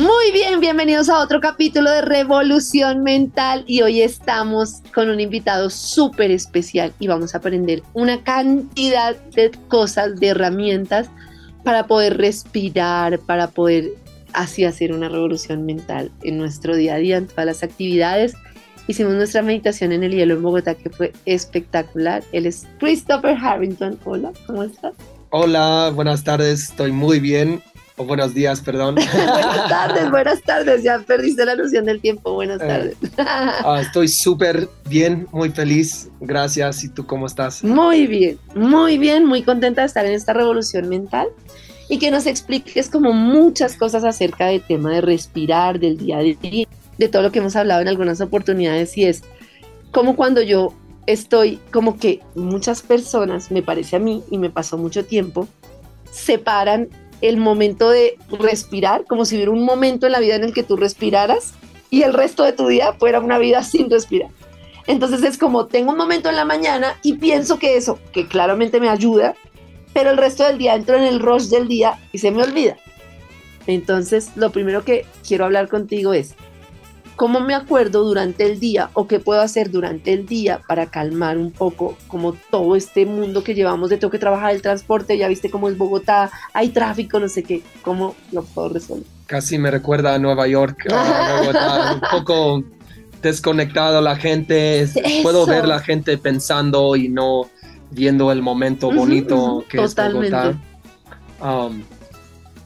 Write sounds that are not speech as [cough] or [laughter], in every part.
Muy bien, bienvenidos a otro capítulo de Revolución Mental y hoy estamos con un invitado súper especial y vamos a aprender una cantidad de cosas, de herramientas para poder respirar, para poder así hacer una revolución mental en nuestro día a día, en todas las actividades. Hicimos nuestra meditación en el hielo en Bogotá que fue espectacular. Él es Christopher Harrington. Hola, ¿cómo estás? Hola, buenas tardes, estoy muy bien buenos días, perdón. [laughs] buenas tardes, buenas tardes. Ya perdiste la noción del tiempo. Buenas eh, tardes. [laughs] Ah, estoy súper bien, muy feliz. Gracias. ¿Y tú cómo estás? Muy bien, muy bien, muy contenta de estar en esta revolución mental y que nos expliques como muchas cosas acerca del tema de respirar, del día a día, de todo lo que hemos hablado en algunas oportunidades y es como cuando yo estoy, como que muchas personas, me parece a mí y me pasó mucho tiempo, separan el momento de respirar, como si hubiera un momento en la vida en el que tú respiraras y el resto de tu día fuera una vida [laughs] sin respirar. Entonces es como, tengo un momento en la mañana y pienso que eso, que claramente me ayuda, pero el resto del día entro en el rush del día y se me olvida. Entonces, lo primero que quiero hablar contigo es, cómo me acuerdo durante el día o qué puedo hacer durante el día para calmar un poco como todo este mundo que llevamos de tengo que trabajar el transporte, ya viste cómo es Bogotá, hay tráfico, no sé qué, cómo lo puedo resolver. Casi me recuerda a Nueva York, a [laughs] Bogotá, un poco desconectado la gente, puedo ver la gente pensando y no viendo el momento bonito que es Bogotá. Um,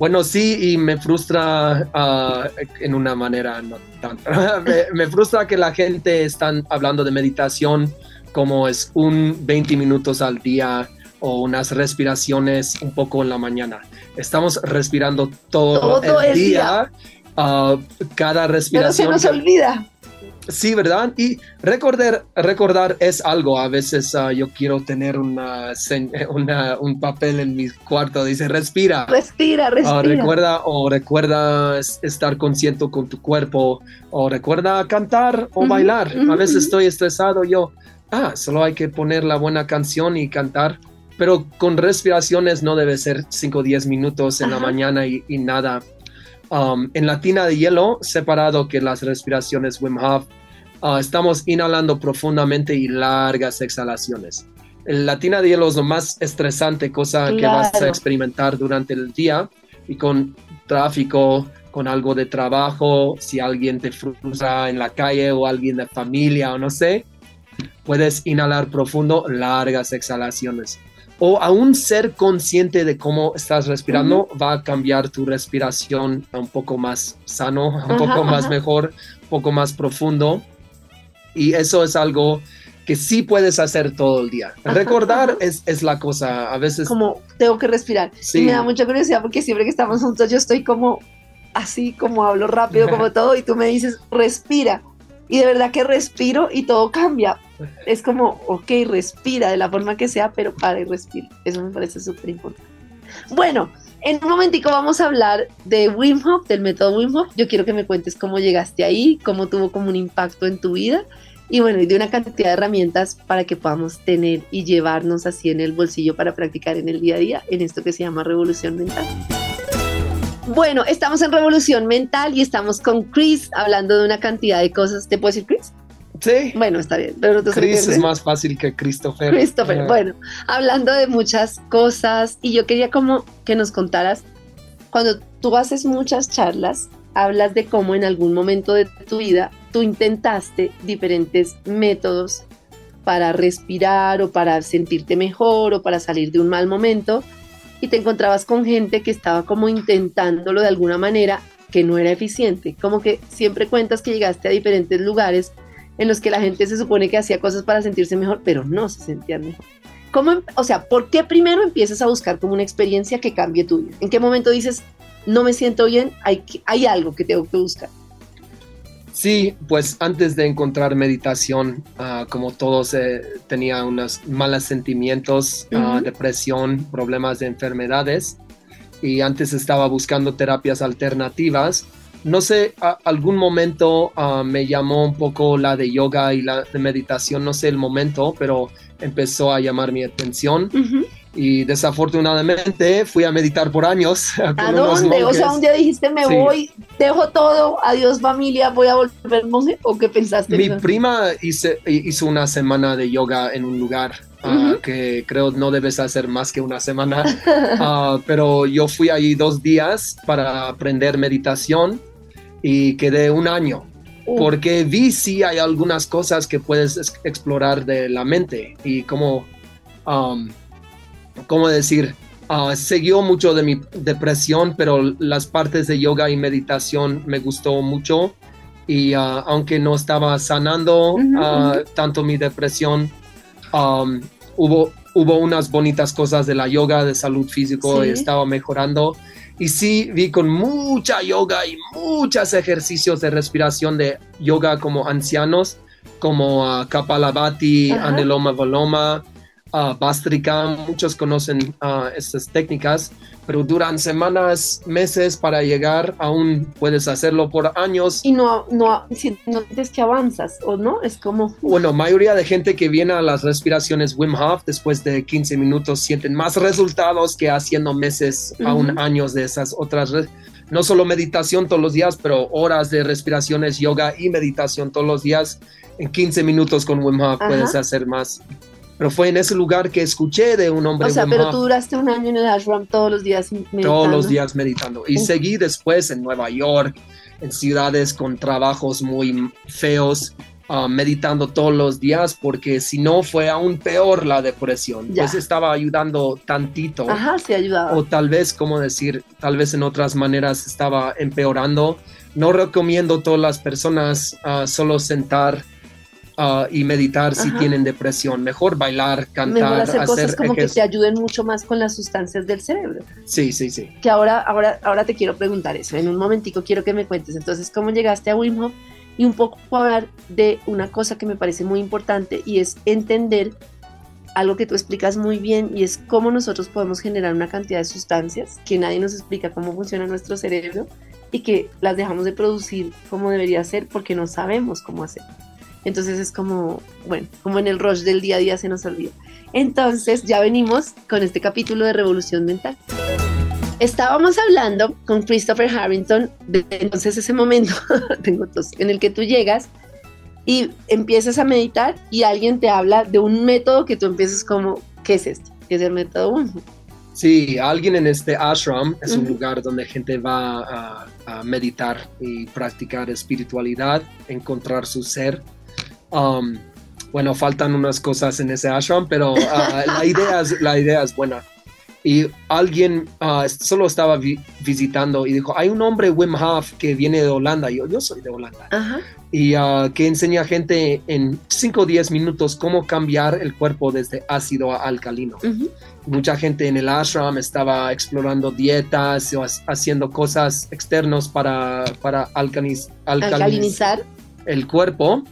bueno, sí, y me frustra ah, en una manera no tanto. [laughs] me, frustra que la gente están hablando de meditación como es un 20 minutos al día o unas respiraciones un poco en la mañana. Estamos respirando todo, el, día. Ah, cada respiración. Pero se nos olvida. Sí, ¿verdad? Y recordar, recordar es algo. A veces ah, yo quiero tener una, un papel en mi cuarto. Dice, respira. Respira, respira. recuerda o recuerda estar consciente con tu cuerpo. O recuerda cantar o bailar. a veces estoy estresado. Yo, ah, solo hay que poner la buena canción y cantar. Pero con respiraciones no debe ser 5 o 10 minutos en la mañana y, y nada Um, en la tina de hielo, separado que las respiraciones Wim Hof, uh, estamos inhalando profundamente y largas exhalaciones. La tina de hielo es lo más estresante cosa que vas a experimentar durante el día y con tráfico, con algo de trabajo, si alguien te frustra en la calle o alguien de familia o no sé, puedes inhalar profundo, largas exhalaciones o aún ser consciente de cómo estás respirando va a cambiar tu respiración a un poco más sano, un poco más mejor, un poco más profundo. Y eso es algo que sí puedes hacer todo el día. Recordar es, es, la cosa, a veces... Como tengo que respirar. Sí. Y me da mucha curiosidad porque siempre que estamos juntos yo estoy como así, como hablo rápido, como [laughs] todo, y tú me dices, respira. Y de verdad que respiro y todo cambia es como, ok, respira de la forma que sea, pero para y respira. Eso me parece súper importante. Bueno, en un momentico vamos a hablar de Wim Hof, del método Wim Hof. Yo quiero que me cuentes cómo llegaste ahí, cómo tuvo como un impacto en tu vida y bueno, y de una cantidad de herramientas para que podamos tener y llevarnos así en el bolsillo para practicar en el día a día en esto que se llama revolución mental. Bueno, estamos en revolución mental y estamos con Chris hablando de una cantidad de cosas. ¿Te puedo decir Chris? Sí. Bueno, está bien. Pero Chris es más fácil que Christopher. Christopher, bueno, hablando de muchas cosas y yo quería como que nos contaras, cuando tú haces muchas charlas, hablas de cómo en algún momento de tu vida tú intentaste diferentes métodos para respirar o para sentirte mejor o para salir de un mal momento y te encontrabas con gente que estaba como intentándolo de alguna manera que no era eficiente, como que siempre cuentas que llegaste a diferentes lugares en los que la gente se supone que hacía cosas para sentirse mejor, pero no se sentían mejor. ¿Cómo, em, o sea, ¿por qué primero empiezas a buscar como una experiencia que cambie tu vida? ¿En qué momento dices, no me siento bien, hay, hay algo que tengo que buscar? Sí, pues antes de encontrar meditación, ah, como todos eh, tenía unos malos sentimientos, ah, depresión, problemas de enfermedades, y antes estaba buscando terapias alternativas no sé, algún momento ah, me llamó un poco la de yoga y la de meditación, no sé el momento, pero empezó a llamar mi atención. Y desafortunadamente fui a meditar por años. [laughs] ¿A dónde? O sea, un día dijiste, me voy, dejo todo, adiós familia, voy a volver monje, ¿o qué pensaste? Mi prima hizo una semana de yoga en un lugar ah, que creo no debes hacer más que una semana, [laughs] ah, pero yo fui ahí dos días para aprender meditación y quedé un año. Porque vi si hay algunas cosas que puedes explorar de la mente y como um, ¿cómo decir? Uh, siguió mucho de mi depresión, pero las partes de yoga y meditación me gustó mucho. Y uh, aunque no estaba sanando uh, tanto mi depresión, um, hubo, hubo unas bonitas cosas de la yoga, de salud físico, y estaba mejorando. Y sí, vi con mucha yoga y muchos ejercicios de respiración de yoga como ancianos, como Kapalabhati, Aniloma Voloma, uh, muchos conocen uh, estas técnicas, pero duran semanas, meses para llegar, aún puedes hacerlo por años. Y no, no, si no sientes que avanzas, ¿o no? Es como... Bueno, mayoría de gente que viene a las respiraciones Wim Hof después de 15 minutos sienten más resultados que haciendo meses, aún años de esas otras no solo meditación todos los días, pero horas de respiraciones, yoga y meditación todos los días. En 15 minutos con Wim Hof puedes hacer más. Pero fue en ese lugar que escuché de un hombre. O sea, pero tú duraste un año en el ashram todos los días meditando. Todos los días meditando. Y seguí después en Nueva York, en ciudades con trabajos muy feos, ah, meditando todos los días, porque si no fue aún peor la depresión. Ya. Pues estaba ayudando tantito. Ajá, sí ayudaba. O tal vez, como decir, tal vez en otras maneras estaba empeorando. No recomiendo a todas las personas uh, solo sentar Ah, y meditar si tienen depresión. Mejor bailar, cantar, Mejor hacer, cosas como que te ayuden mucho más con las sustancias del cerebro. Sí, sí, sí. Que ahora, ahora, ahora te quiero preguntar eso. En un momentico quiero que me cuentes. Entonces, ¿cómo llegaste a Wim Hof? Y un poco hablar de una cosa que me parece muy importante y es entender algo que tú explicas muy bien y es cómo nosotros podemos generar una cantidad de sustancias que nadie nos explica cómo funciona nuestro cerebro y que las dejamos de producir como debería ser porque no sabemos cómo hacerlo. Entonces es como, bueno, como en el rush del día a día se nos olvida. Entonces ya venimos con este capítulo de Revolución Mental. Estábamos hablando con Christopher Harrington de entonces ese momento, [laughs] tengo tos, en el que tú llegas y empiezas a meditar y alguien te habla de un método que tú empiezas como, ¿qué es esto? ¿Qué es el método 1? Sí, alguien en este ashram es un lugar donde gente va a, a, meditar y practicar espiritualidad, encontrar su ser Um, bueno, faltan unas cosas en ese ashram, pero uh, la, idea es, la idea es buena. Y alguien uh, solo estaba visitando y dijo, hay un hombre Wim Hof que viene de Holanda, yo, yo soy de Holanda, y uh, que enseña a gente en 5 o 10 minutos cómo cambiar el cuerpo desde ácido a alcalino. Mucha gente en el ashram estaba explorando dietas o haciendo cosas externos para, para alcalinizar. el cuerpo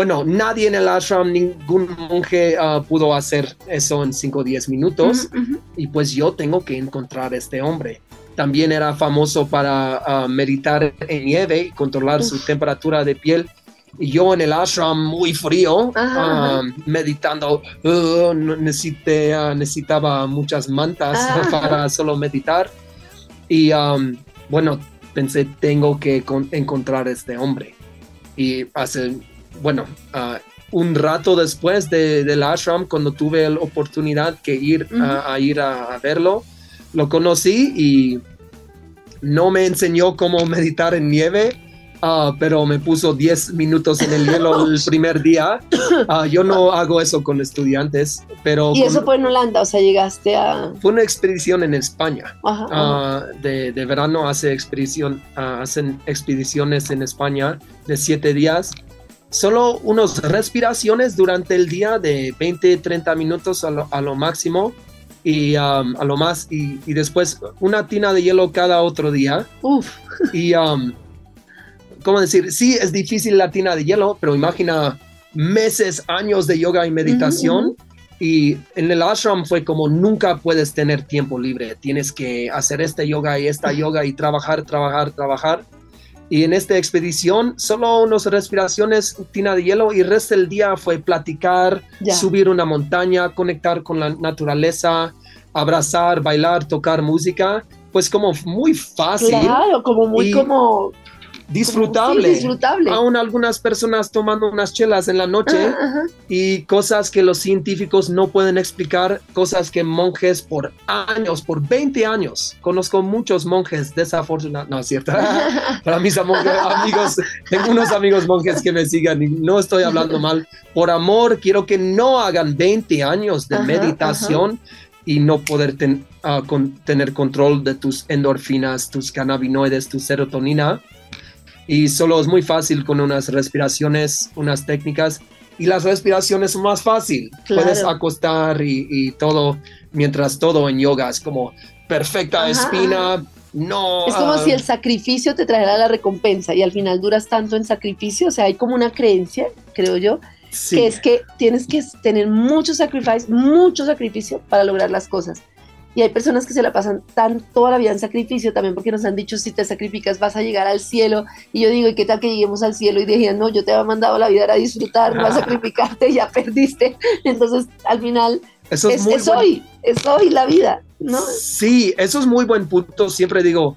bueno, nadie en el ashram, ningún monje ah, pudo hacer eso en 5 o 10 minutos. Y pues yo tengo que encontrar a este hombre. También era famoso para ah, meditar en nieve y controlar su temperatura de piel. Y yo en el ashram muy frío, ah, meditando, uh, necesité, necesitaba muchas mantas [laughs] para solo meditar. Y bueno, pensé, tengo que encontrar a este hombre. Y hace bueno, uh, un rato después de, del ashram, cuando tuve la oportunidad que ir, a, ir a, verlo, lo conocí y no me enseñó cómo [laughs] meditar en nieve, uh, pero me puso 10 minutos en el hielo el [laughs] primer día. Uh, yo no hago eso con estudiantes, pero... ¿Y eso fue en Holanda? O sea, llegaste a... Fue una expedición en España. de, de, verano hace expedición, hacen expediciones en España de 7 días solo unas respiraciones durante el día de 20, 30 minutos a lo, máximo y um, a lo más y, después una tina de hielo cada otro día. Uf. [laughs] Y, um, ¿cómo decir? Sí, es difícil la tina de hielo, pero imagina meses, años de yoga y meditación. Y en el ashram fue como nunca puedes tener tiempo libre, tienes que hacer este yoga y esta yoga y trabajar, trabajar, trabajar. Y en esta expedición, solo unas respiraciones, tina de hielo, y el resto del día fue platicar, subir una montaña, conectar con la naturaleza, abrazar, bailar, tocar música, pues como muy fácil. Claro, como muy como disfrutable. disfrutable. Aún algunas personas tomando unas chelas en la noche y cosas que los científicos no pueden explicar, cosas que monjes por años, por 20 años, conozco muchos monjes desafortunados, no es cierto, [laughs] para mis amigos, tengo unos amigos monjes que me sigan y no estoy hablando mal, por amor quiero que no hagan 20 años de meditación y no poder ah, tener control de tus endorfinas, tus cannabinoides, tu serotonina y solo es muy fácil con unas respiraciones, unas técnicas y las respiraciones son más fácil. Puedes acostar y, todo, mientras todo en yoga es como perfecta espina. No. Es como si el sacrificio te trajera la recompensa y al final duras tanto en sacrificio. O sea, hay como una creencia, creo yo, que es que tienes que tener mucho sacrificio, mucho sacrificio para lograr las cosas. Y hay personas que se la pasan tan toda la vida en sacrificio también porque nos han dicho si te sacrificas vas a llegar al cielo. Y yo digo, ¿y qué tal que lleguemos al cielo? Y dijeron, no, yo te había mandado la vida a disfrutar, no a sacrificarte, ya perdiste. [laughs] Entonces, al final, eso es, hoy, es hoy la vida, ¿no? Sí, eso es muy buen punto. Siempre digo,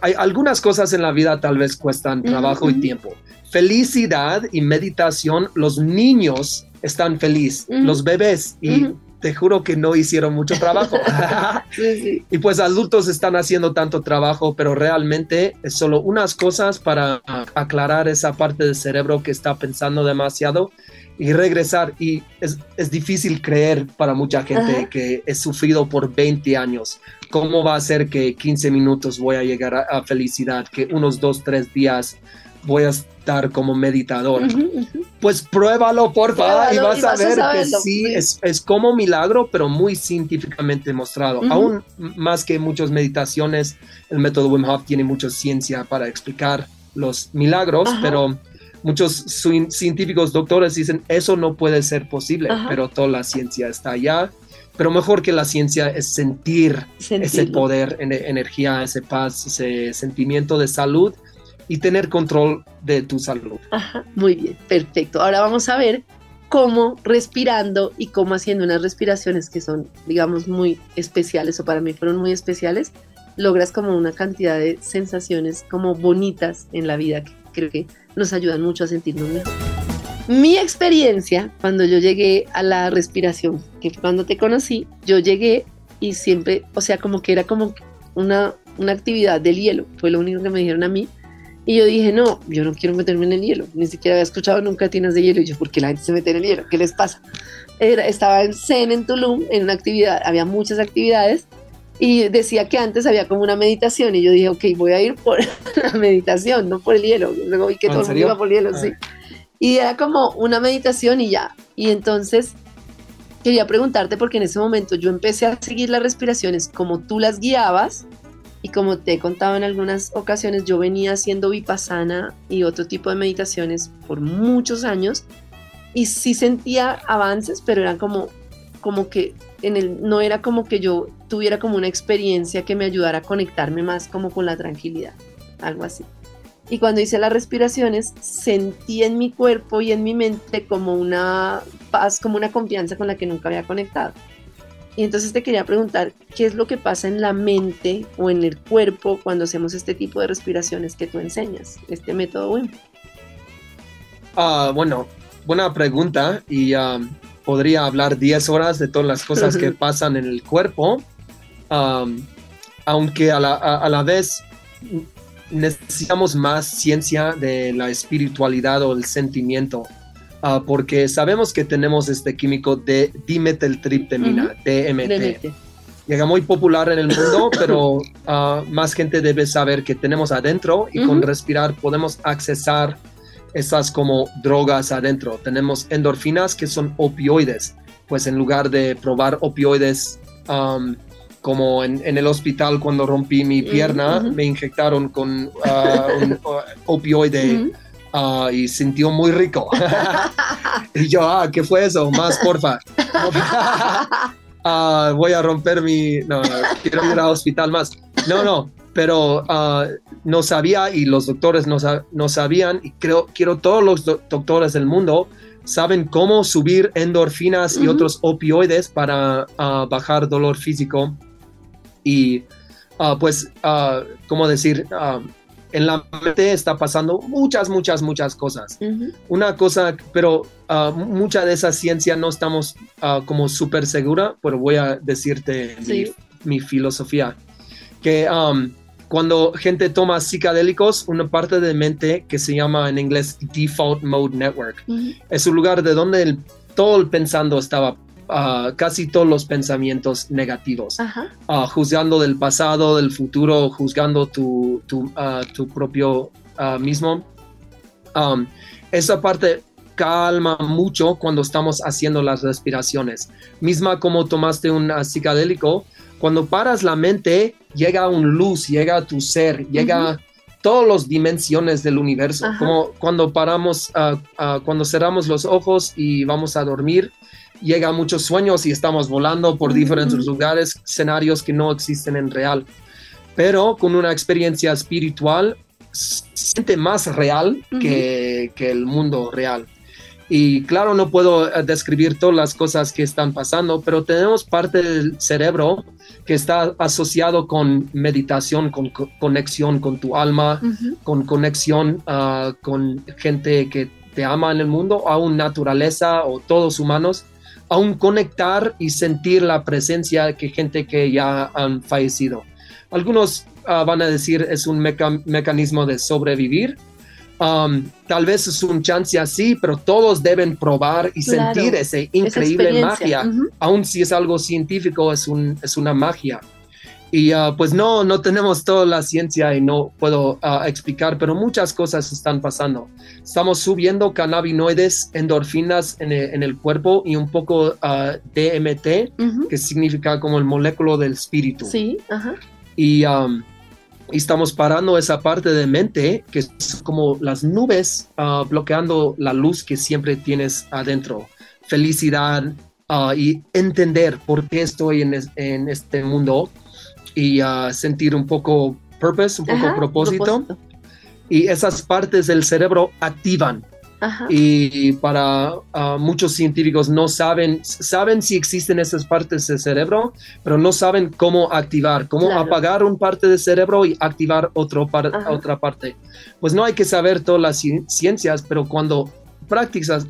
hay algunas cosas en la vida tal vez cuestan trabajo y tiempo. Felicidad y meditación, los niños están felices, los bebés y te juro que no hicieron mucho trabajo. [laughs] Y pues adultos están haciendo tanto trabajo, pero realmente es solo unas cosas para aclarar esa parte del cerebro que está pensando demasiado y regresar. Y es, difícil creer para mucha gente que he sufrido por 20 años. ¿Cómo va a ser que 15 minutos voy a llegar a, felicidad? Que unos 2, 3 días voy a como meditador. Pues pruébalo, por favor, y vas, a ver que sí, Es, es, como milagro, pero muy científicamente demostrado. Aún más que muchas meditaciones, el método Wim Hof tiene mucha ciencia para explicar los milagros, pero muchos científicos, doctores dicen, eso no puede ser posible, pero toda la ciencia está allá. Pero mejor que la ciencia es sentir ese poder, energía, ese paz, ese sentimiento de salud y tener control de tu salud. Muy bien, perfecto. Ahora vamos a ver cómo respirando y cómo haciendo unas respiraciones que son, digamos, muy especiales o para mí fueron muy especiales, logras como una cantidad de sensaciones como bonitas en la vida que creo que nos ayudan mucho a sentirnos mejor. Mi experiencia cuando yo llegué a la respiración, que cuando te conocí, yo llegué y siempre, o sea, como que era como una, una actividad del hielo, fue lo único que me dijeron a mí, y yo dije, no, yo no quiero meterme en el hielo. Ni siquiera había escuchado nunca tinas de hielo. Y yo, ¿por qué la gente se mete en el hielo? ¿Qué les pasa? Era, estaba en Zen, en Tulum, en una actividad, había muchas actividades. Y decía que antes había como una meditación. Y yo dije, ok, voy a ir por [laughs] la meditación, no por el hielo. Luego vi que todo el mundo iba por el hielo, sí. Ah. Y era como una meditación y ya. Y entonces quería preguntarte, porque en ese momento yo empecé a seguir las respiraciones como tú las guiabas y como te he contado en algunas ocasiones, yo venía haciendo vipassana y otro tipo de meditaciones por muchos años y sí sentía avances, pero eran como, como que en el, no era como que yo tuviera como una experiencia que me ayudara a conectarme más como con la tranquilidad, algo así. Y cuando hice las respiraciones, sentí en mi cuerpo y en mi mente como una paz, como una confianza con la que nunca había conectado. Y entonces te quería preguntar, ¿qué es lo que pasa en la mente o en el cuerpo cuando hacemos este tipo de respiraciones que tú enseñas, este método WIM? Ah, bueno, buena pregunta y um, podría hablar 10 horas de todas las cosas que pasan en el cuerpo, um, aunque a la, a la vez necesitamos más ciencia de la espiritualidad o el sentimiento. Ah, porque sabemos que tenemos este químico de dimetiltriptamina, DMT. Llega muy popular en el mundo, [coughs] pero ah, más gente debe saber que tenemos adentro y con respirar podemos accesar esas como drogas adentro. Tenemos endorfinas que son opioides, pues en lugar de probar opioides como en, el hospital cuando rompí mi pierna, me inyectaron con uh, un opioide Ah, y sintió muy rico. y yo, ah, ¿qué fue eso? Más, porfa. Ah, voy a romper mi... No, quiero ir al hospital más. No, no, pero ah, no sabía y los doctores no, no, sabían y creo, quiero todos los doctores del mundo saben cómo subir endorfinas y otros opioides para bajar dolor físico. Y pues, uh, ¿cómo decir? En la mente está pasando muchas, muchas, muchas cosas. Una cosa, pero mucha de esa ciencia no estamos como súper segura, pero voy a decirte mi, filosofía. Que cuando gente toma psicodélicos, una parte de mente que se llama en inglés Default Mode Network, es un lugar de donde todo el pensando estaba, casi todos los pensamientos negativos, uh, juzgando del pasado, del futuro, juzgando tu, tu, tu propio mismo. Um, esa parte calma mucho cuando estamos haciendo las respiraciones. Misma como tomaste un psicodélico, cuando paras la mente, llega un luz, llega tu ser, llega todas las dimensiones del universo. Como cuando paramos, cuando cerramos los ojos y vamos a dormir, llega muchos sueños y estamos volando por diferentes lugares, escenarios que no existen en real. Pero con una experiencia espiritual, se siente más real que, que el mundo real. Y claro, no puedo eh, describir todas las cosas que están pasando, pero tenemos parte del cerebro que está asociado con meditación, con conexión con tu alma, con conexión ah, con gente que te ama en el mundo, aún naturaleza o todos humanos, aún conectar y sentir la presencia de gente que ya han fallecido. Algunos ah, van a decir es un mecanismo de sobrevivir, Um, tal vez es un chance así, pero todos deben probar y sentir esa increíble magia. Aun si es algo científico, es, un, es una magia. Y uh, pues no, no tenemos toda la ciencia y no puedo uh, explicar, pero muchas cosas están pasando. Estamos subiendo cannabinoides, endorfinas en el, cuerpo y un poco uh, DMT, que significa como el moléculo del espíritu. Sí, ajá. Y um, y estamos parando esa parte de mente que es como las nubes ah, bloqueando la luz que siempre tienes adentro. Felicidad ah, y entender por qué estoy en, en este mundo y uh, sentir un poco purpose, un poco propósito. Y esas partes del cerebro activan. Y para ah, muchos científicos no saben, saben si existen esas partes del cerebro, pero no saben cómo activar, cómo apagar un parte del cerebro y activar otro otra parte. Pues no hay que saber todas las ciencias, pero cuando practicas,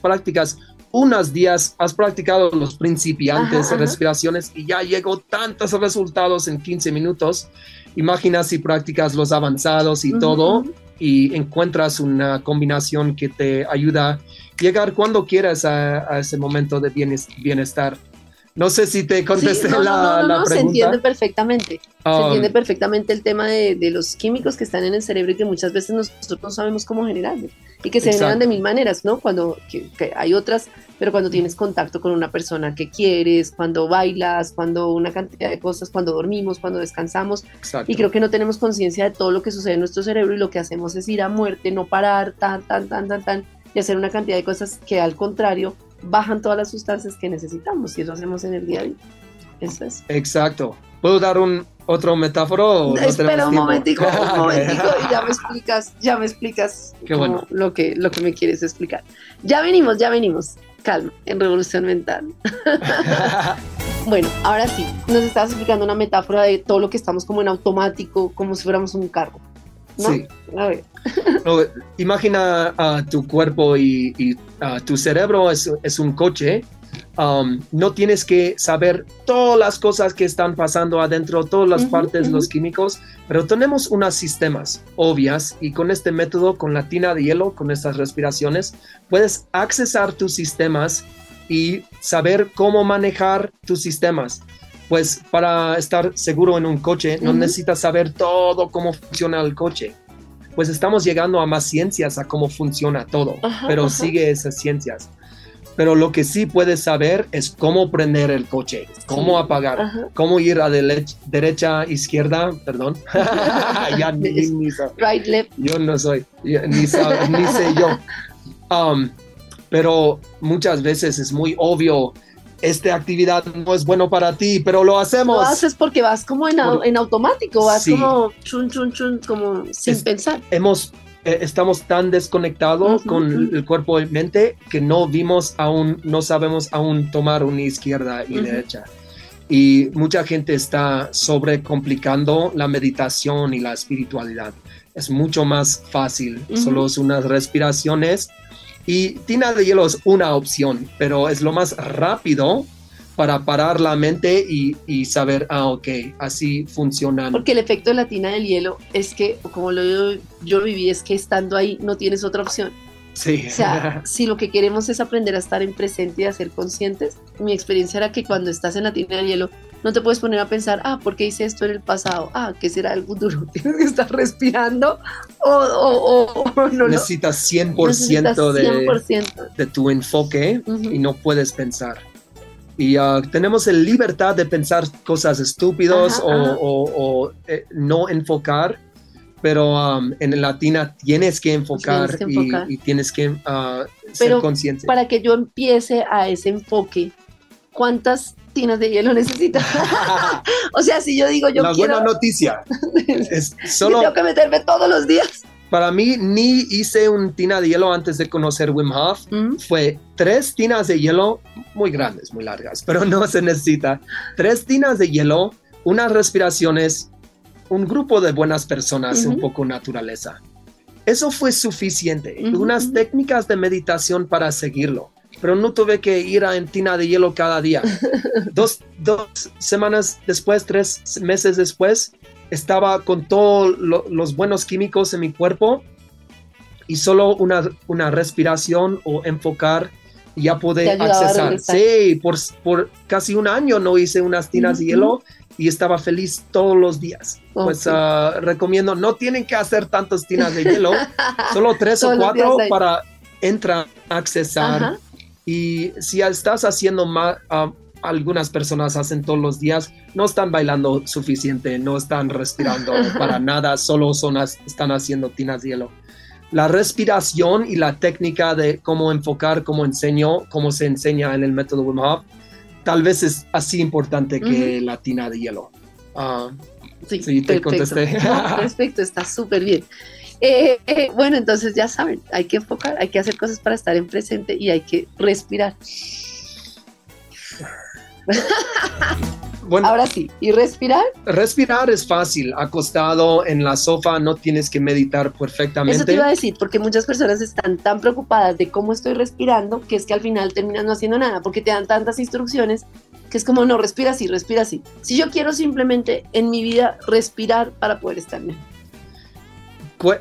practicas unos días, has practicado los principiantes respiraciones y ya llegó tantos resultados en 15 minutos. Imagina si practicas los avanzados y todo y encuentras una combinación que te ayuda a llegar cuando quieras a, ese momento de bienestar. No sé si te contesté la, no, no, no, Se entiende perfectamente. se ah, entiende perfectamente el tema de, de, los químicos que están en el cerebro y que muchas veces nosotros no sabemos cómo generarlos. Y que se generan de mil maneras, ¿no? Cuando que, hay otras, pero cuando tienes contacto con una persona que quieres, cuando bailas, cuando una cantidad de cosas, cuando dormimos, cuando descansamos. Y creo que no tenemos conciencia de todo lo que sucede en nuestro cerebro y lo que hacemos es ir a muerte, no parar, tan, tan, tan, tan, tan, y hacer una cantidad de cosas que al contrario bajan todas las sustancias que necesitamos y eso hacemos en el día a día. Eso es. Exacto. ¿Puedo dar un otro metáforo? Espera un momentico, un [laughs] momentico y ya me explicas, ya me explicas lo, que, lo que me quieres explicar. Ya venimos, ya venimos. Calma, en Revolución Mental. [laughs] bueno, ahora sí, nos estás explicando una metáfora de todo lo que estamos como en automático, como si fuéramos un carro. Sí. A ver. imagina uh, tu cuerpo y, tu cerebro es, es, un coche. Um, no tienes que saber todas las cosas que están pasando adentro, todas las partes, los químicos, pero tenemos unos sistemas obvias y con este método, con la tina de hielo, con estas respiraciones, puedes accesar tus sistemas y saber cómo manejar tus sistemas pues para estar seguro en un coche no necesitas saber todo cómo funciona el coche. Pues estamos llegando a más ciencias a cómo funciona todo, pero sigue esas ciencias. Pero lo que sí puedes saber es cómo prender el coche, cómo apagar, cómo ir a derecha, izquierda, perdón. [laughs] ya ni, right, left. Yo no soy, ni, ni sé yo. Um, pero muchas veces es muy obvio esta actividad no es bueno para ti, pero lo hacemos. Lo haces porque vas como en, en automático, vas como chun, chun, chun, como sin pensar. Hemos estamos tan desconectados con el cuerpo y mente que no vimos aún, no sabemos aún tomar una izquierda y derecha. Y mucha gente está sobrecomplicando la meditación y la espiritualidad. Es mucho más fácil, solo es unas respiraciones y tina de hielo es una opción, pero es lo más rápido para parar la mente y, saber, ah, ok, así funciona. Porque el efecto de la tina del hielo es que, como lo yo, viví, es que estando ahí no tienes otra opción. Sí. O sea, [laughs] si lo que queremos es aprender a estar en presente y a ser conscientes, mi experiencia era que cuando estás en la tina del hielo, no te puedes poner a pensar, ah, ¿por qué hice esto en el pasado? Ah, ¿qué será el futuro? [laughs] Tienes que estar respirando o, o, o [laughs] no, Necesitas 100%, De, de, tu enfoque y no puedes pensar. Y uh, tenemos la libertad de pensar cosas estúpidas o, eh, no enfocar pero um, en latina tienes que enfocar, Y, tienes que uh, ser consciente. Para que yo empiece a ese enfoque, ¿cuántas tinas de hielo [laughs] necesitas? [laughs] o sea, si yo digo yo La quiero... buena noticia [laughs] es solo... tengo que meterme todos los días. Para mí, ni hice un tina de hielo antes de conocer Wim Hof. Fue tres tinas de hielo muy grandes, muy largas, pero no se necesita. Tres tinas de hielo, unas respiraciones, un grupo de buenas personas, un poco naturaleza. Eso fue suficiente. Unas técnicas de meditación para seguirlo. Pero no tuve que ir a en tina de hielo cada día. [laughs] dos, dos semanas después, tres meses después, estaba con todos los buenos químicos en mi cuerpo y solo una, una respiración o enfocar ya pude accesar. Sí, por, por casi un año no hice unas tinas de hielo y estaba feliz todos los días. Pues ah, recomiendo, no tienen que hacer tantas tinas de hielo, [laughs] solo tres o cuatro para entrar, accesar. Y si estás haciendo más, ah, algunas personas hacen todos los días, no están bailando suficiente, no están respirando [laughs] para nada, solo son, están haciendo tinas de hielo. La respiración y la técnica de cómo enfocar, cómo enseño, cómo se enseña en el método Wim Hof, tal vez es así importante que la tina de hielo. Ah, sí, te contesté. perfecto, está súper bien. Eh, eh, [laughs] bueno, entonces ya saben, hay que enfocar, hay que hacer cosas para estar en presente y hay que respirar. Bueno, Ahora sí, ¿y respirar? Respirar es fácil, acostado en la sofá no tienes que meditar perfectamente. Eso te iba a decir, porque muchas personas están tan preocupadas de cómo estoy respirando que es que al final terminan no haciendo nada, porque te dan tantas instrucciones que es como, no, respira así, respira así. Si yo quiero simplemente en mi vida respirar para poder estar bien.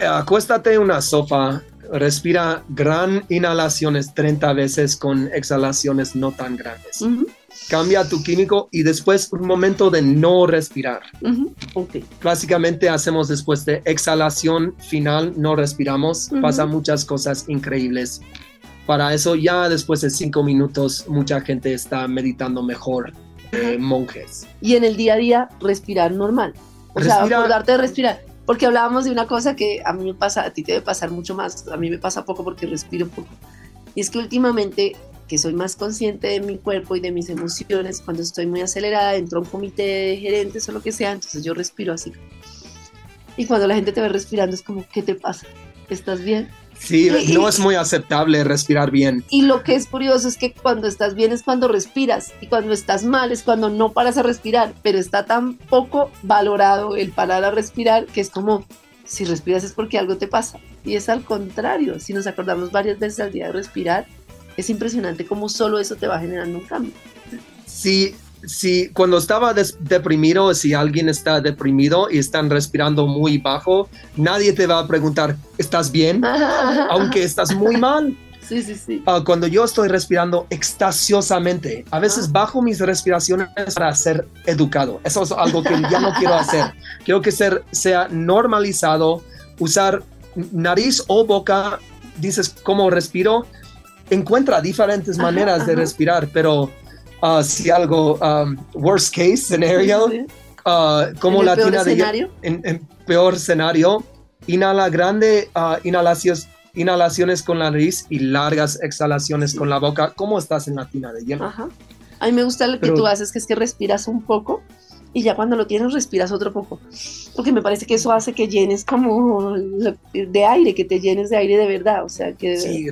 Acuéstate en una sofá, respira gran inhalaciones 30 veces con exhalaciones no tan grandes cambia tu químico y después un momento de no respirar. Básicamente hacemos después de exhalación final, no respiramos, pasa muchas cosas increíbles. Para eso ya después de cinco minutos mucha gente está meditando mejor, eh, monjes. Y en el día a día respirar normal. O sea, acordarte de respirar. Porque hablábamos de una cosa que a mí me pasa, a ti te debe pasar mucho más, a mí me pasa poco porque respiro poco. Y es que últimamente que soy más consciente de mi cuerpo y de mis emociones cuando estoy muy acelerada, entro a un comité de gerentes o lo que sea, entonces yo respiro así. Y cuando la gente te ve respirando es como, ¿qué te pasa? ¿Estás bien? Sí, no es muy aceptable respirar bien. Y lo que es curioso es que cuando estás bien es cuando respiras y cuando estás mal es cuando no paras a respirar, pero está tan poco valorado el parar a respirar que es como, si respiras es porque algo te pasa. Y es al contrario, si nos acordamos varias veces al día de respirar, es impresionante cómo solo eso te va generando un cambio. Sí, sí, cuando estaba deprimido, si alguien está deprimido y están respirando muy bajo, nadie te va a preguntar, ¿estás bien? [laughs] Aunque estás muy mal. Sí, sí, sí. Ah, cuando yo estoy respirando extasiosamente, a veces bajo mis respiraciones para ser educado. Eso es algo que ya no quiero hacer. Quiero que ser, sea normalizado, usar nariz o boca. Dices, ¿cómo respiro? encuentra diferentes maneras de respirar, pero uh, si algo, um, worst case scenario, uh, como la tina de en, en, peor escenario, inhala grande, uh, inhalaciones, inhalaciones con la nariz y largas exhalaciones con la boca. ¿Cómo estás en la tina de hielo? A mí me gusta lo que tú haces, que es que respiras un poco y ya cuando lo tienes respiras otro poco, porque me parece que eso hace que llenes como de aire, que te llenes de aire de verdad, o sea que... Sí,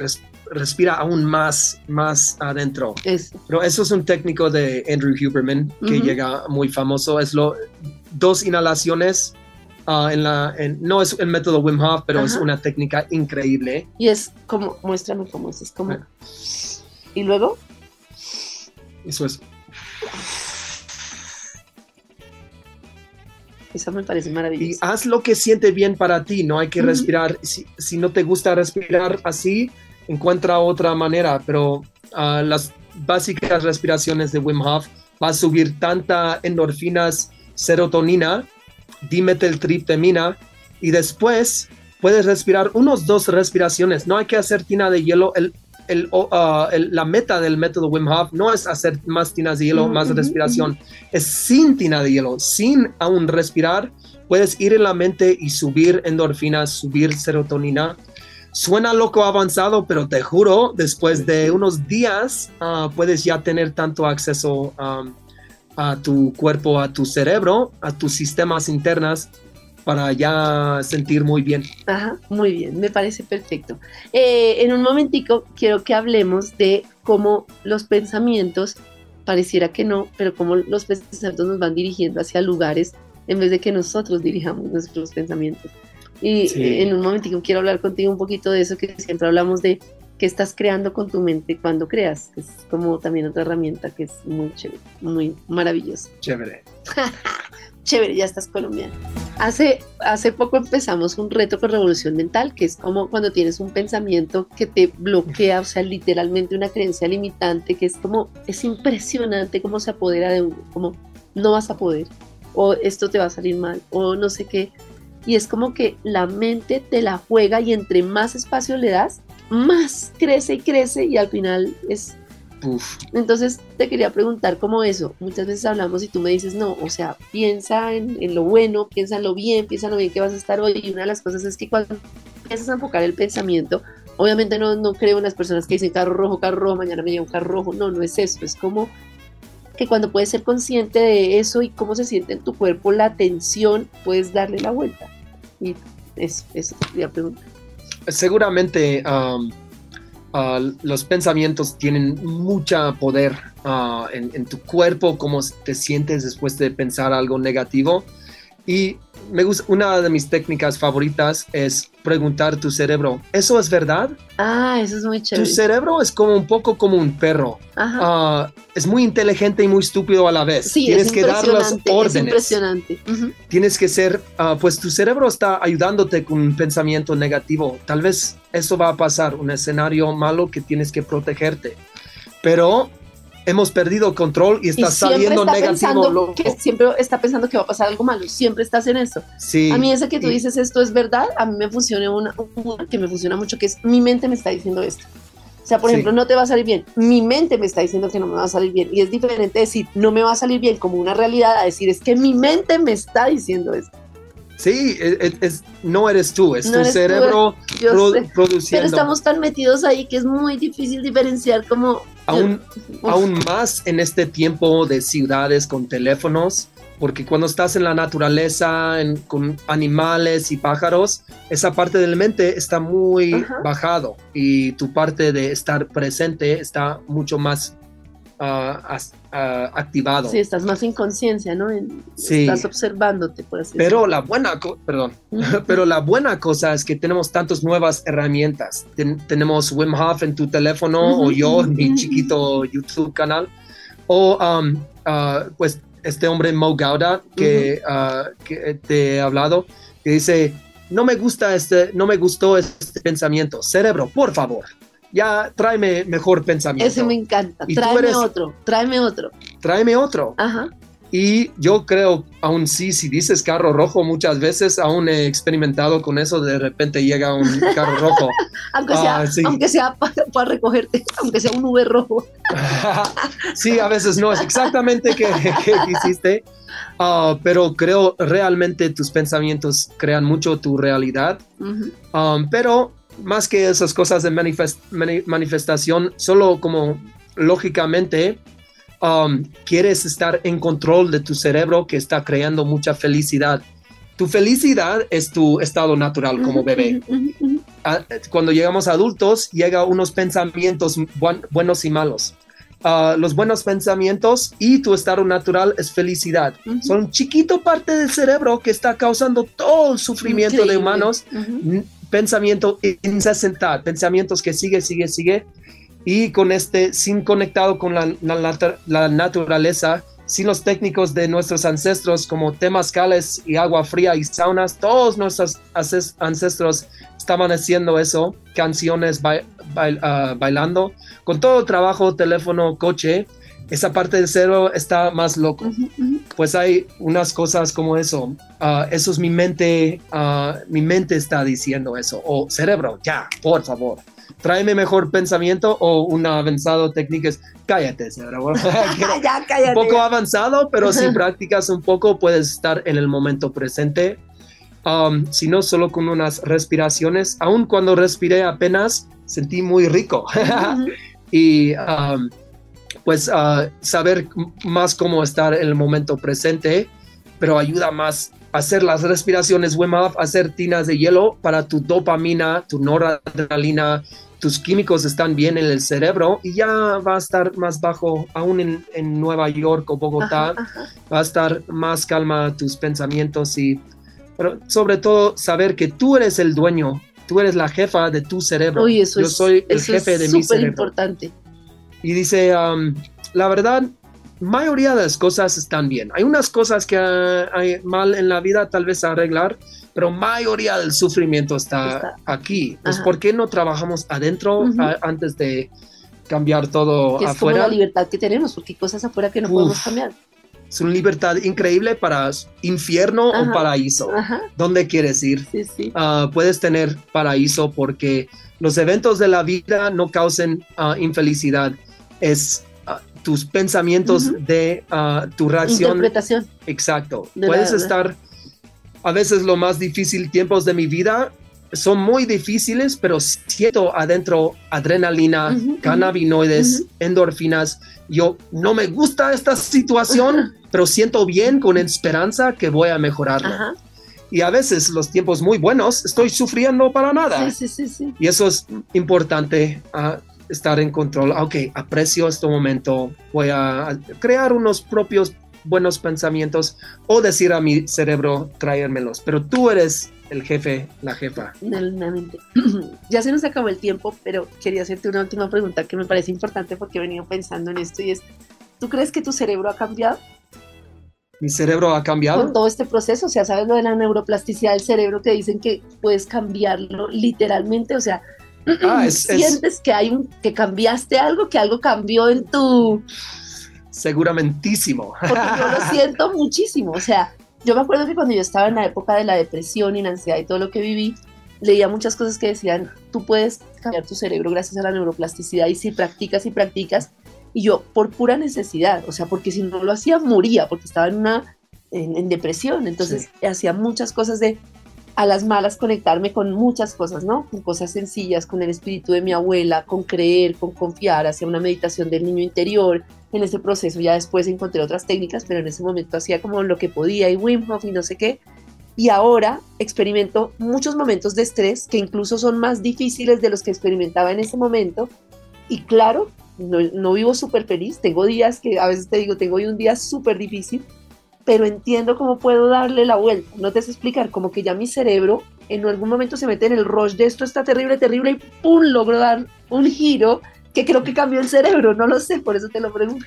respira aún más, más adentro. Pero eso es un técnico de Andrew Huberman que llega muy famoso, es lo dos inhalaciones ah, en la, no es el método Wim Hof, pero es una técnica increíble. Y es como, muéstrame cómo es, es como... Y luego... Eso es. Eso me parece maravilloso. Y haz lo que siente bien para ti, no hay que respirar. Si, si, no te gusta respirar así, encuentra otra manera, pero ah, las básicas respiraciones de Wim Hof va a subir tanta endorfinas, serotonina, dimetiltriptamina y después puedes respirar unos dos respiraciones. No hay que hacer tina de hielo. El, Ah, la meta del método Wim Hof no es hacer más tinas de hielo, más respiración, es sin tina de hielo, sin aún respirar, puedes ir en la mente y subir endorfinas, subir serotonina. Suena loco avanzado, pero te juro, después de unos días ah, puedes ya tener tanto acceso a tu cuerpo, a tu cerebro, a tus sistemas internas para ya sentir muy bien. Ajá, muy bien, me parece perfecto. Eh, en un momentico quiero que hablemos de cómo los pensamientos, pareciera que no, pero cómo los pensamientos nos van dirigiendo hacia lugares en vez de que nosotros dirijamos nuestros pensamientos. Y en un momentico quiero hablar contigo un poquito de eso que siempre hablamos de qué estás creando con tu mente cuando creas. Es como también otra herramienta que es muy chévere, muy maravillosa. Chévere. [laughs] chévere, ya estás colombiano. Hace, hace poco empezamos un reto con revolución mental, que es como cuando tienes un pensamiento que te bloquea, o sea, literalmente una creencia limitante, que es como, es impresionante cómo se apodera de uno, como no vas a poder, o esto te va a salir mal, o no sé qué. Y es como que la mente te la juega y entre más espacio le das, más crece y crece y al final es entonces te quería preguntar cómo eso. Muchas veces hablamos y tú me dices, no, o sea, piensa en, lo bueno, piensa en lo bien, piensa en lo bien que vas a estar hoy. Y una de las cosas es que cuando empiezas a enfocar el pensamiento, obviamente no, no creo en las personas que dicen carro rojo, carro rojo, mañana me lleva un carro rojo. No, no es eso. Es como que cuando puedes ser consciente de eso y cómo se siente en tu cuerpo la tensión, puedes darle la vuelta. Y eso, eso te quería preguntar. Seguramente Ah, los pensamientos tienen mucha poder ah, en, tu cuerpo, cómo te sientes después de pensar algo negativo. Y me gusta, una de mis técnicas favoritas es preguntar a tu cerebro, ¿eso es verdad? Ah, eso es muy chévere. Tu cerebro es como un poco como un perro. Uh, es muy inteligente y muy estúpido a la vez. Sí, Tienes que dar las órdenes. Es impresionante. Tienes que ser, uh, pues tu cerebro está ayudándote con un pensamiento negativo. Tal vez eso va a pasar, un escenario malo que tienes que protegerte. Pero hemos perdido control y está saliendo negativo. Que siempre está pensando que va a pasar algo malo, siempre estás en eso. Sí. A mí ese que tú dices esto es verdad, a mí me funciona una, que me funciona mucho, que es mi mente me está diciendo esto. O sea, por ejemplo, no te va a salir bien. Mi mente me está diciendo que no me va a salir bien. Y es diferente decir no me va a salir bien como una realidad a decir es que mi mente me está diciendo esto. Sí, e, e, es, no eres tú, es tu cerebro produciendo. Pero estamos tan metidos ahí que es muy difícil diferenciar como... Aún, aún más en este tiempo de ciudades con teléfonos, porque cuando estás en la naturaleza, con animales y pájaros, esa parte de la mente está muy bajado y tu parte de estar presente está mucho más activado. Sí, estás más en conciencia, ¿no? Estás observándote, por así Pero la buena, perdón, [laughs] pero la buena cosa es que tenemos tantas nuevas herramientas. tenemos Wim Hof en tu teléfono o yo en mi chiquito YouTube canal o um, uh, pues este hombre Mo Gauda que, uh, que te he hablado que dice no me gusta este, no me gustó este pensamiento. Cerebro, por favor, ya tráeme mejor pensamiento. Ese me encanta. tráeme otro, tráeme otro. Tráeme otro. Ajá. Y yo creo, aún sí, si dices carro rojo, muchas veces aún he experimentado con eso, de repente llega un carro rojo. [laughs] aunque, sea, ah, aunque sea para, recogerte, aunque sea un V rojo. [laughs] sí, a veces no es exactamente que, [laughs] que hiciste, ah, pero creo realmente tus pensamientos crean mucho tu realidad. Ah, pero más que esas cosas de manifestación, solo como lógicamente, um, quieres estar en control de tu cerebro que está creando mucha felicidad. Tu felicidad es tu estado natural como bebé. Ah, cuando llegamos a adultos, llega unos pensamientos buenos y malos. Ah, los buenos pensamientos y tu estado natural es felicidad. Son chiquito parte del cerebro que está causando todo el sufrimiento de humanos. Pensamiento incesante, pensamientos que sigue, sigue, sigue. Y con este, sin conectado con la, naturaleza, sin los técnicos de nuestros ancestros como temazcales y agua fría y saunas, todos nuestros ancestros estaban haciendo eso, canciones ah, bailando, con todo trabajo, teléfono, coche, esa parte del cerebro está más loco. Pues hay unas cosas como eso. Ah, eso es mi mente, ah, mi mente está diciendo eso. O cerebro, ya, por favor tráeme mejor pensamiento o un avanzado técnica es cállate, cerebro. [laughs] [laughs] ya, cállate. Un poco avanzado, pero si practicas un poco puedes estar en el momento presente. Um, si no, solo con unas respiraciones. Aún cuando respiré apenas, sentí muy rico. [laughs] y um, pues uh, saber más cómo estar en el momento presente, pero ayuda más hacer las respiraciones Wim Hof, hacer tinas de hielo para tu dopamina, tu noradrenalina, tus químicos están bien en el cerebro y ya va a estar más bajo, aún en, en Nueva York o Bogotá, va a estar más calma tus pensamientos y, pero sobre todo saber que tú eres el dueño, tú eres la jefa de tu cerebro. Yo soy el jefe de mi cerebro. importante. Y dice, um, la verdad, mayoría de las cosas están bien. Hay unas cosas que hay mal en la vida, tal vez arreglar, pero mayoría del sufrimiento está, aquí. Pues, ¿por qué no trabajamos adentro antes de cambiar todo que es afuera? Como la libertad que tenemos, porque hay cosas afuera que no podemos cambiar. Es una libertad increíble para infierno o paraíso. ¿Dónde quieres ir? Sí, sí. Ah, puedes tener paraíso porque los eventos de la vida no causen uh, infelicidad. Es ah, tus pensamientos de tu reacción. Interpretación. Exacto. Puedes estar a veces lo más difícil tiempos de mi vida son muy difíciles, pero siento adentro adrenalina, cannabinoides, endorfinas. Yo no me gusta esta situación, pero siento bien con esperanza que voy a mejorarlo. Y a veces los tiempos muy buenos estoy sufriendo para nada. Sí, sí, sí, y eso es importante, uh, estar en control. Ok, aprecio este momento, voy a crear unos propios buenos pensamientos o decir a mi cerebro traérmelos, pero tú eres el jefe, la jefa. [clears throat] Ya se nos acabó el tiempo, pero quería hacerte una última pregunta que me parece importante porque he venido pensando en esto y es, ¿tú crees que tu cerebro ha cambiado? ¿Mi cerebro ha cambiado? Con todo este proceso, o sea, ¿sabes lo de la neuroplasticidad del cerebro que dicen que puedes cambiarlo literalmente? O sea, ah, ¿sientes que hay un, que cambiaste algo, que algo cambió en tu seguramentísimo. Porque yo lo [laughs] siento muchísimo. O sea, yo me acuerdo que cuando yo estaba en la época de la depresión y la ansiedad y todo lo que viví, leía muchas cosas que decían, tú puedes cambiar tu cerebro gracias a la neuroplasticidad y si practicas y practicas. Y yo, por pura necesidad, o sea, porque si no lo hacía, moría, porque estaba en una en, depresión. Entonces, hacía muchas cosas de a las malas conectarme con muchas cosas, ¿no? Con cosas sencillas, con el espíritu de mi abuela, con creer, con confiar, hacia una meditación del niño interior. En ese proceso ya después encontré otras técnicas, pero en ese momento hacía como lo que podía y Wim Hof y no sé qué. Y ahora experimento muchos momentos de estrés que incluso son más difíciles de los que experimentaba en ese momento. Y claro, no, vivo súper feliz. Tengo días que a veces te digo, tengo hoy un día súper difícil, pero entiendo cómo puedo darle la vuelta. No te sé explicar, como que ya mi cerebro en algún momento se mete en el rush de esto está terrible, terrible y ¡pum! logro dar un giro que creo que cambió el cerebro, no lo sé, por eso te lo pregunto.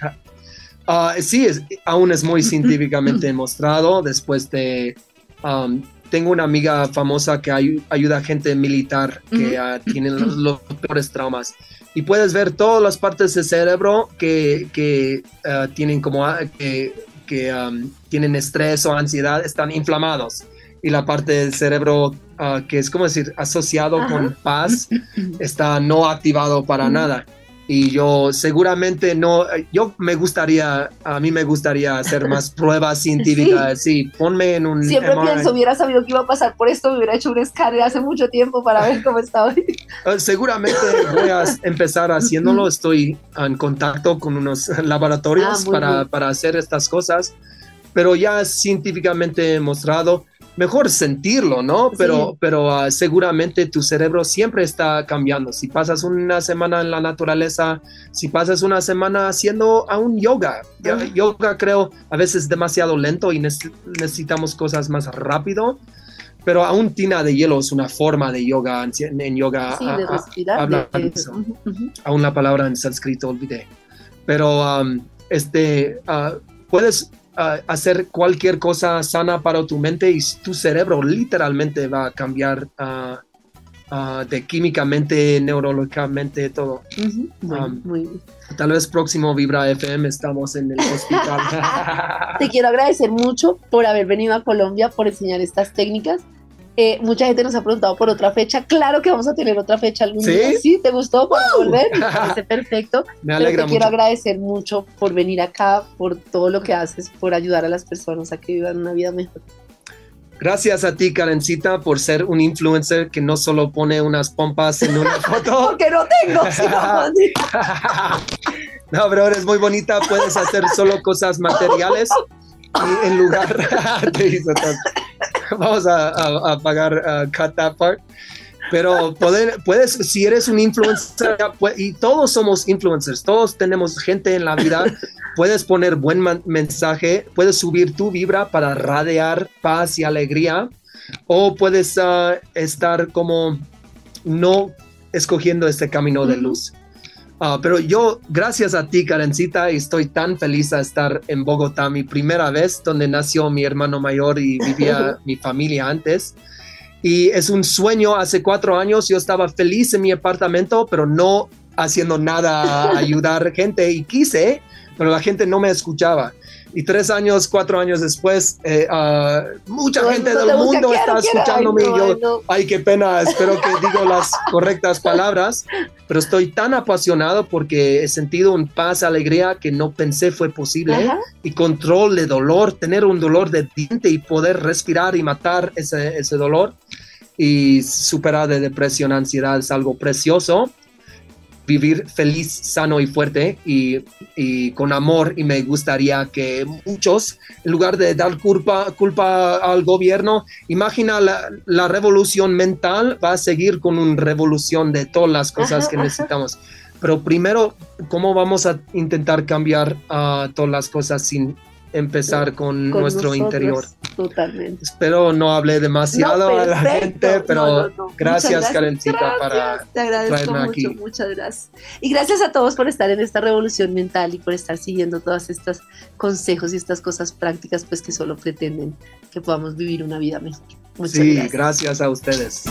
Uh, sí, es, aún es muy [laughs] científicamente demostrado. Después de, um, tengo una amiga famosa que ayuda a gente militar que uh, tiene los, peores traumas. Y puedes ver todas las partes del cerebro que, que uh, tienen como que que um, tienen estrés o ansiedad están inflamados. Y la parte del cerebro uh, que es como decir asociado con paz [laughs] está no activado para nada. Y yo seguramente no, yo me gustaría, a mí me gustaría hacer más [laughs] pruebas científicas, sí. ponme en un... Siempre pienso, hubiera sabido que iba a pasar por esto, me hubiera hecho un escáner hace mucho tiempo para ver cómo estaba. [laughs] Eh, seguramente voy a empezar haciéndolo, estoy en contacto con unos laboratorios ah, para, para hacer estas cosas, pero ya científicamente mostrado mejor sentirlo, ¿no? Pero, pero ah, seguramente tu cerebro siempre está cambiando. Si pasas una semana en la naturaleza, si pasas una semana haciendo aún yoga, yoga creo a veces demasiado lento y necesitamos cosas más rápido. Pero aún tina de hielo es una forma de yoga. En, yoga sí, de respirar, Aún la palabra en sánscrito olvidé. Pero este, uh, hacer cualquier cosa sana para tu mente y tu cerebro literalmente va a cambiar de químicamente, neurológicamente, todo. Um, tal vez próximo Vibra FM estamos en el hospital. [laughs] Te quiero agradecer mucho por haber venido a Colombia, por enseñar estas técnicas eh, mucha gente nos ha preguntado por otra fecha. Claro que vamos a tener otra fecha algún día. Sí, ¿te gustó? ¿Para volver? Me [laughs] parece perfecto. Me alegra te quiero agradecer mucho por venir acá, por todo lo que haces, por ayudar a las personas a que vivan una vida mejor. Gracias a ti, Karencita, por ser un influencer que no solo pone unas pompas en una [laughs] foto. Porque no tengo. [laughs] no, pero eres muy bonita. Puedes hacer solo cosas materiales y en lugar. hizo [laughs] vamos a, a, pagar uh, cut that part. Pero poder, puedes, si eres un influencer, y todos somos influencers, todos tenemos gente en la vida, puedes poner buen mensaje, puedes subir tu vibra para radiar paz y alegría, o puedes uh, estar como no escogiendo este camino de luz. Ah, pero yo, gracias a ti, Karencita, estoy tan feliz de estar en Bogotá, mi primera vez, donde nació mi hermano mayor y vivía [laughs] mi familia antes. Y es un sueño, hace cuatro años yo estaba feliz en mi apartamento, pero no haciendo nada a ayudar gente y quise, pero la gente no me escuchaba. Y tres años, cuatro años después, eh, ah, mucha gente del mundo está escuchándome y yo, ay, qué pena, espero que digo [laughs] las correctas palabras, pero estoy tan apasionado porque he sentido un paz, alegría que no pensé fue posible y control de dolor, tener un dolor de diente y poder respirar y matar ese, ese dolor y superar de depresión, ansiedad es algo precioso vivir feliz, sano y fuerte y, y, con amor y me gustaría que muchos, en lugar de dar culpa, culpa al gobierno, imagina la, la revolución mental va a seguir con una revolución de todas las cosas que necesitamos. Pero primero, ¿cómo vamos a intentar cambiar uh, todas las cosas sin empezar con, nuestro interior. Totalmente. Espero no hable demasiado a la gente, pero gracias, Karencita, para Te agradezco mucho, muchas gracias. Y gracias a todos por estar en esta revolución mental y por estar siguiendo todas estas consejos y estas cosas prácticas, pues que solo pretenden que podamos vivir una vida mejor. Muchas sí, gracias a ustedes.